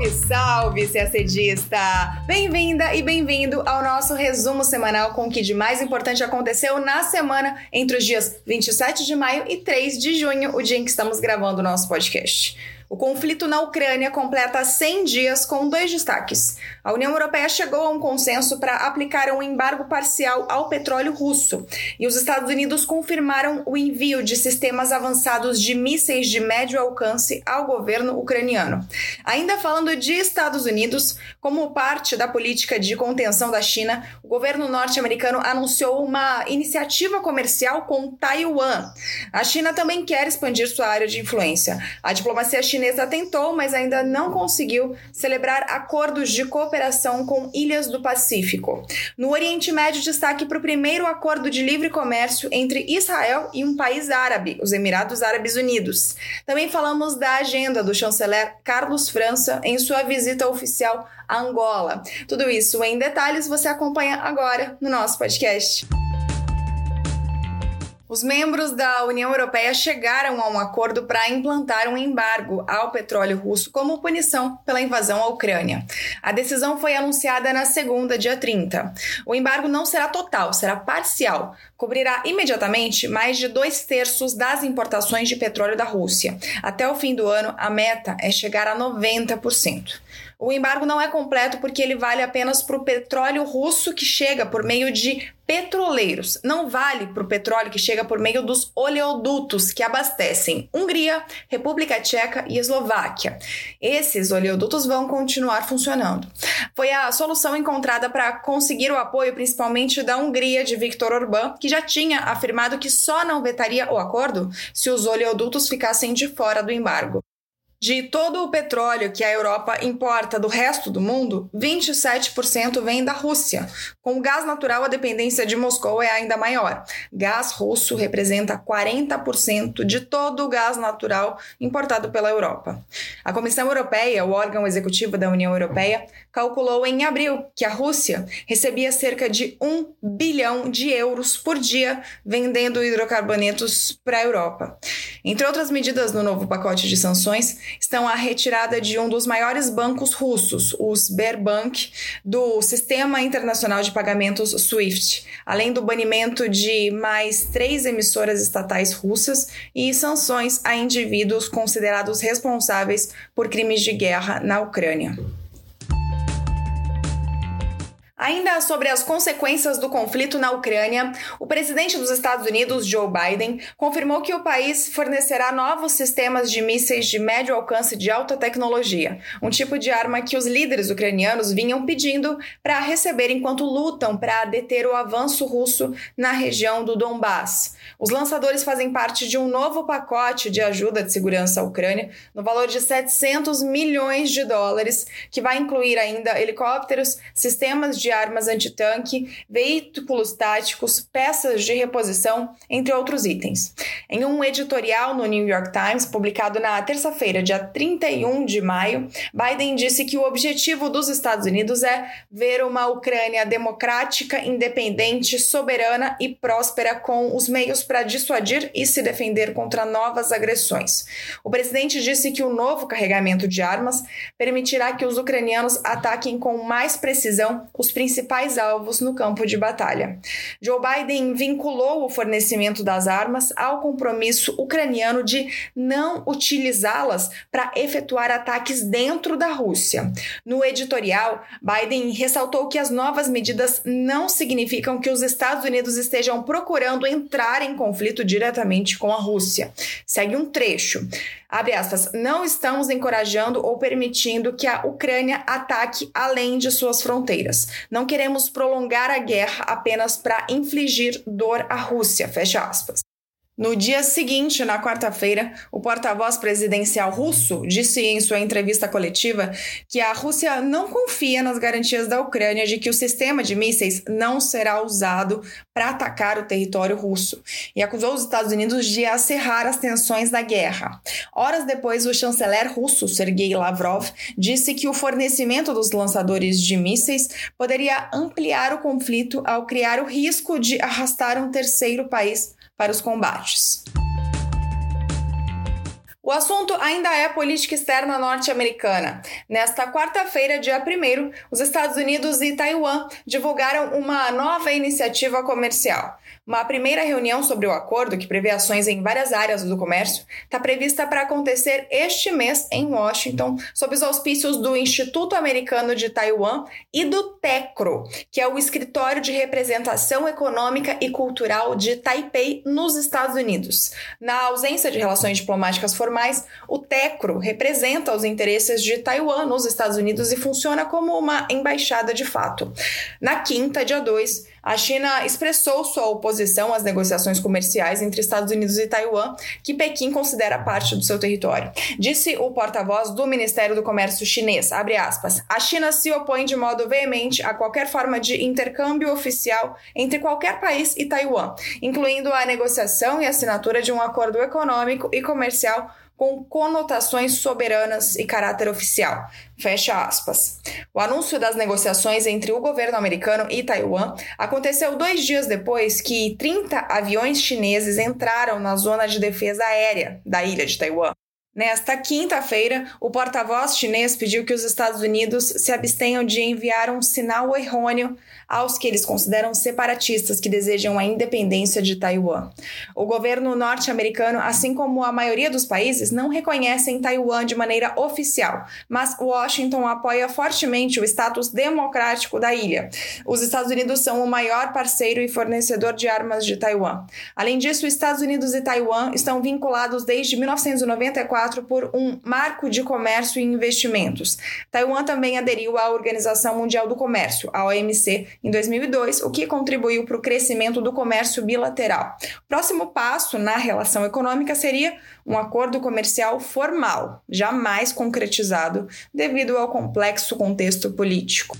Salve, salve, CACDista! Bem-vinda e bem-vindo ao nosso resumo semanal com o que de mais importante aconteceu na semana entre os dias 27 de maio e 3 de junho, o dia em que estamos gravando o nosso podcast. O conflito na Ucrânia completa 100 dias com dois destaques. A União Europeia chegou a um consenso para aplicar um embargo parcial ao petróleo russo e os Estados Unidos confirmaram o envio de sistemas avançados de mísseis de médio alcance ao governo ucraniano. Ainda falando de Estados Unidos, como parte da política de contenção da China, o governo norte-americano anunciou uma iniciativa comercial com Taiwan. A China também quer expandir sua área de influência. A diplomacia chinesa chinesa tentou, mas ainda não conseguiu celebrar acordos de cooperação com ilhas do Pacífico. No Oriente Médio, destaque para o primeiro acordo de livre comércio entre Israel e um país árabe, os Emirados Árabes Unidos. Também falamos da agenda do chanceler Carlos França em sua visita oficial a Angola. Tudo isso em detalhes você acompanha agora no nosso podcast. Os membros da União Europeia chegaram a um acordo para implantar um embargo ao petróleo russo como punição pela invasão à Ucrânia. A decisão foi anunciada na segunda, dia 30. O embargo não será total, será parcial. Cobrirá imediatamente mais de dois terços das importações de petróleo da Rússia. Até o fim do ano, a meta é chegar a 90%. O embargo não é completo porque ele vale apenas para o petróleo russo que chega por meio de petroleiros. Não vale para o petróleo que chega por meio dos oleodutos que abastecem Hungria, República Tcheca e Eslováquia. Esses oleodutos vão continuar funcionando. Foi a solução encontrada para conseguir o apoio principalmente da Hungria de Viktor Orbán, que já tinha afirmado que só não vetaria o acordo se os oleodutos ficassem de fora do embargo. De todo o petróleo que a Europa importa do resto do mundo, 27% vem da Rússia. Com o gás natural, a dependência de Moscou é ainda maior. Gás russo representa 40% de todo o gás natural importado pela Europa. A Comissão Europeia, o órgão executivo da União Europeia, calculou em abril que a Rússia recebia cerca de 1 bilhão de euros por dia vendendo hidrocarbonetos para a Europa. Entre outras medidas no novo pacote de sanções, estão a retirada de um dos maiores bancos russos, o Sberbank, do Sistema Internacional de Pagamentos SWIFT, além do banimento de mais três emissoras estatais russas e sanções a indivíduos considerados responsáveis por crimes de guerra na Ucrânia. Ainda sobre as consequências do conflito na Ucrânia, o presidente dos Estados Unidos, Joe Biden, confirmou que o país fornecerá novos sistemas de mísseis de médio alcance de alta tecnologia, um tipo de arma que os líderes ucranianos vinham pedindo para receber enquanto lutam para deter o avanço russo na região do Donbass. Os lançadores fazem parte de um novo pacote de ajuda de segurança à Ucrânia, no valor de 700 milhões de dólares, que vai incluir ainda helicópteros, sistemas de armas antitanque, veículos táticos, peças de reposição, entre outros itens. Em um editorial no New York Times, publicado na terça-feira, dia 31 de maio, Biden disse que o objetivo dos Estados Unidos é ver uma Ucrânia democrática, independente, soberana e próspera com os meios para dissuadir e se defender contra novas agressões. O presidente disse que o novo carregamento de armas permitirá que os ucranianos ataquem com mais precisão os principais alvos no campo de batalha. Joe Biden vinculou o fornecimento das armas ao compromisso ucraniano de não utilizá-las para efetuar ataques dentro da Rússia. No editorial, Biden ressaltou que as novas medidas não significam que os Estados Unidos estejam procurando entrar em conflito diretamente com a Rússia. Segue um trecho. Abre aspas, não estamos encorajando ou permitindo que a Ucrânia ataque além de suas fronteiras. Não queremos prolongar a guerra apenas para infligir dor à Rússia, fecha aspas. No dia seguinte, na quarta-feira, o porta-voz presidencial russo disse em sua entrevista coletiva que a Rússia não confia nas garantias da Ucrânia de que o sistema de mísseis não será usado para atacar o território russo e acusou os Estados Unidos de acerrar as tensões da guerra. Horas depois, o chanceler russo Sergei Lavrov disse que o fornecimento dos lançadores de mísseis poderia ampliar o conflito ao criar o risco de arrastar um terceiro país para os combates. O assunto ainda é política externa norte-americana. Nesta quarta-feira, dia 1, os Estados Unidos e Taiwan divulgaram uma nova iniciativa comercial. Uma primeira reunião sobre o acordo, que prevê ações em várias áreas do comércio, está prevista para acontecer este mês em Washington, sob os auspícios do Instituto Americano de Taiwan e do TECRO, que é o Escritório de Representação Econômica e Cultural de Taipei, nos Estados Unidos. Na ausência de relações diplomáticas formais, o TECRO representa os interesses de Taiwan nos Estados Unidos e funciona como uma embaixada de fato. Na quinta, dia 2, a China expressou sua oposição às negociações comerciais entre Estados Unidos e Taiwan, que Pequim considera parte do seu território. Disse o porta-voz do Ministério do Comércio chinês, aspas, a China se opõe de modo veemente a qualquer forma de intercâmbio oficial entre qualquer país e Taiwan, incluindo a negociação e assinatura de um acordo econômico e comercial com conotações soberanas e caráter oficial. Fecha aspas. O anúncio das negociações entre o governo americano e Taiwan aconteceu dois dias depois que 30 aviões chineses entraram na zona de defesa aérea da ilha de Taiwan. Nesta quinta-feira, o porta-voz chinês pediu que os Estados Unidos se abstenham de enviar um sinal errôneo aos que eles consideram separatistas que desejam a independência de Taiwan. O governo norte-americano, assim como a maioria dos países, não reconhecem Taiwan de maneira oficial, mas Washington apoia fortemente o status democrático da ilha. Os Estados Unidos são o maior parceiro e fornecedor de armas de Taiwan. Além disso, Estados Unidos e Taiwan estão vinculados desde 1994 por um marco de comércio e investimentos. Taiwan também aderiu à Organização Mundial do Comércio, a OMC, em 2002, o que contribuiu para o crescimento do comércio bilateral. O próximo passo na relação econômica seria um acordo comercial formal, jamais concretizado devido ao complexo contexto político.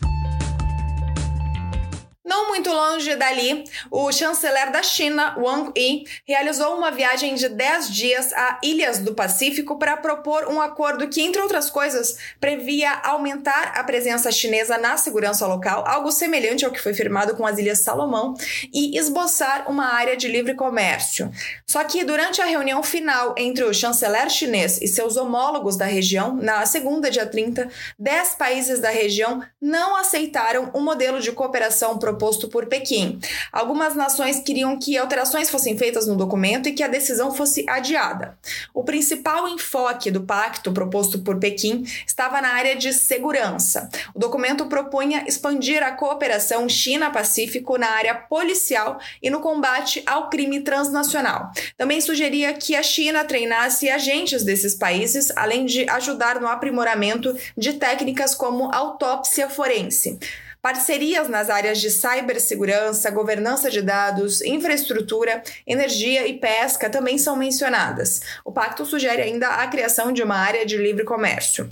Não muito longe dali, o chanceler da China, Wang Yi, realizou uma viagem de 10 dias a Ilhas do Pacífico para propor um acordo que, entre outras coisas, previa aumentar a presença chinesa na segurança local, algo semelhante ao que foi firmado com as Ilhas Salomão, e esboçar uma área de livre comércio. Só que durante a reunião final entre o chanceler chinês e seus homólogos da região, na segunda, dia 30, 10 países da região não aceitaram o modelo de cooperação proposto proposto por Pequim. Algumas nações queriam que alterações fossem feitas no documento e que a decisão fosse adiada. O principal enfoque do pacto proposto por Pequim estava na área de segurança. O documento propunha expandir a cooperação China-Pacífico na área policial e no combate ao crime transnacional. Também sugeria que a China treinasse agentes desses países, além de ajudar no aprimoramento de técnicas como autópsia forense. Parcerias nas áreas de cibersegurança, governança de dados, infraestrutura, energia e pesca também são mencionadas. O pacto sugere ainda a criação de uma área de livre comércio.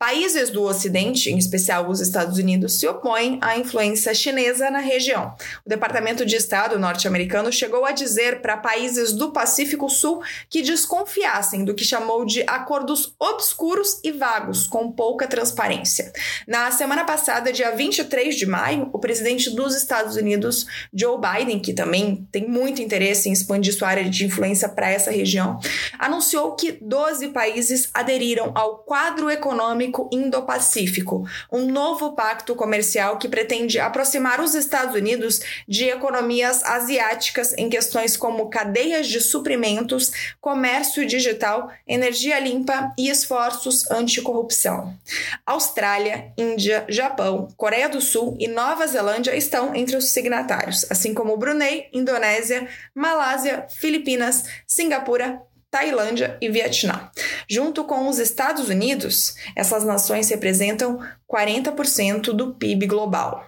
Países do Ocidente, em especial os Estados Unidos, se opõem à influência chinesa na região. O Departamento de Estado norte-americano chegou a dizer para países do Pacífico Sul que desconfiassem do que chamou de acordos obscuros e vagos, com pouca transparência. Na semana passada, dia 23 de maio, o presidente dos Estados Unidos, Joe Biden, que também tem muito interesse em expandir sua área de influência para essa região, anunciou que 12 países aderiram ao quadro econômico Econômico Indo-Pacífico, um novo pacto comercial que pretende aproximar os Estados Unidos de economias asiáticas em questões como cadeias de suprimentos, comércio digital, energia limpa e esforços anticorrupção. Austrália, Índia, Japão, Coreia do Sul e Nova Zelândia estão entre os signatários, assim como Brunei, Indonésia, Malásia, Filipinas, Singapura, Tailândia e Vietnã. Junto com os Estados Unidos, essas nações representam 40% do PIB global.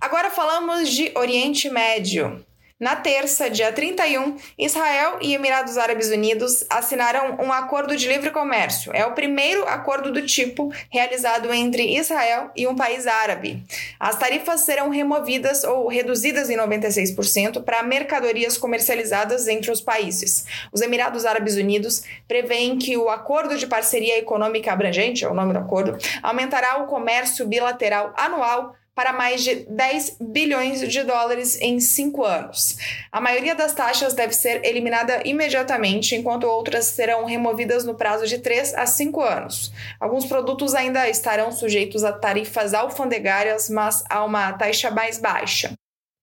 Agora falamos de Oriente Médio. Na terça, dia 31, Israel e Emirados Árabes Unidos assinaram um acordo de livre comércio. É o primeiro acordo do tipo realizado entre Israel e um país árabe. As tarifas serão removidas ou reduzidas em 96% para mercadorias comercializadas entre os países. Os Emirados Árabes Unidos prevêem que o Acordo de Parceria Econômica Abrangente, é o nome do acordo, aumentará o comércio bilateral anual para mais de 10 bilhões de dólares em cinco anos. A maioria das taxas deve ser eliminada imediatamente, enquanto outras serão removidas no prazo de 3 a 5 anos. Alguns produtos ainda estarão sujeitos a tarifas alfandegárias, mas a uma taxa mais baixa.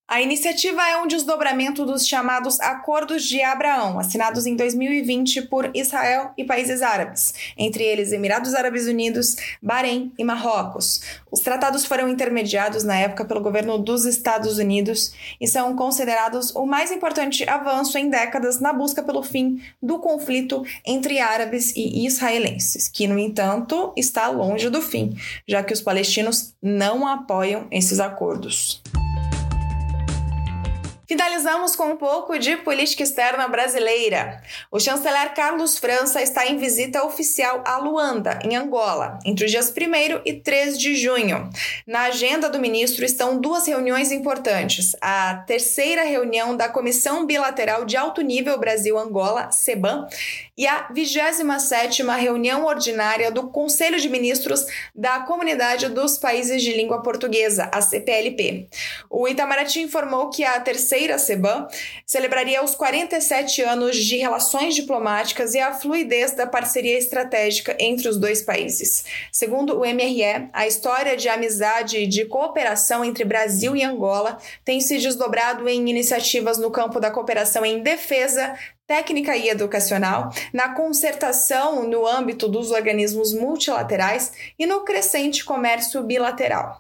A iniciativa é um desdobramento dos chamados Acordos de Abraão, assinados em 2020 por Israel e países árabes, entre eles Emirados Árabes Unidos, Bahrein e Marrocos. Os tratados foram intermediados na época pelo governo dos Estados Unidos e são considerados o mais importante avanço em décadas na busca pelo fim do conflito entre árabes e israelenses, que, no entanto, está longe do fim, já que os palestinos não apoiam esses acordos. Finalizamos com um pouco de política externa brasileira. O chanceler Carlos França está em visita oficial a Luanda, em Angola, entre os dias 1 e 3 de junho. Na agenda do ministro estão duas reuniões importantes: a terceira reunião da Comissão Bilateral de Alto Nível Brasil-Angola, CEBAN, e a 27 reunião ordinária do Conselho de Ministros da Comunidade dos Países de Língua Portuguesa, a CPLP. O Itamaraty informou que a terceira CEBAN celebraria os 47 anos de relações diplomáticas e a fluidez da parceria estratégica entre os dois países. Segundo o MRE, a história de amizade e de cooperação entre Brasil e Angola tem se desdobrado em iniciativas no campo da cooperação em defesa, técnica e educacional, na concertação no âmbito dos organismos multilaterais e no crescente comércio bilateral.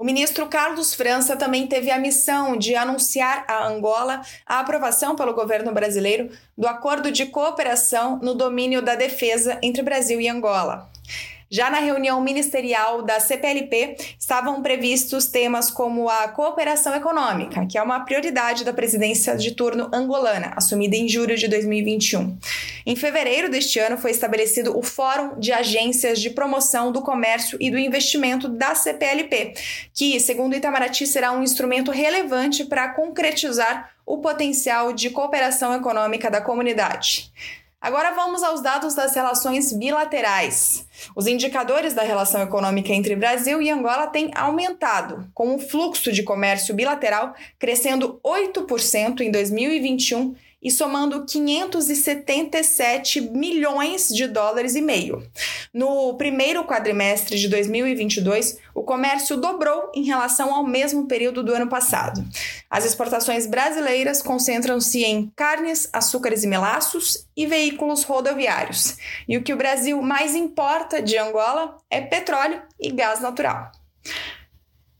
O ministro Carlos França também teve a missão de anunciar a Angola a aprovação pelo governo brasileiro do acordo de cooperação no domínio da defesa entre Brasil e Angola. Já na reunião ministerial da CPLP, estavam previstos temas como a cooperação econômica, que é uma prioridade da presidência de turno angolana, assumida em julho de 2021. Em fevereiro deste ano, foi estabelecido o Fórum de Agências de Promoção do Comércio e do Investimento da CPLP, que, segundo Itamaraty, será um instrumento relevante para concretizar o potencial de cooperação econômica da comunidade. Agora vamos aos dados das relações bilaterais. Os indicadores da relação econômica entre Brasil e Angola têm aumentado, com o fluxo de comércio bilateral crescendo 8% em 2021 e somando 577 milhões de dólares e meio. No primeiro quadrimestre de 2022, o comércio dobrou em relação ao mesmo período do ano passado. As exportações brasileiras concentram-se em carnes, açúcares e melaços e veículos rodoviários. E o que o Brasil mais importa de Angola é petróleo e gás natural.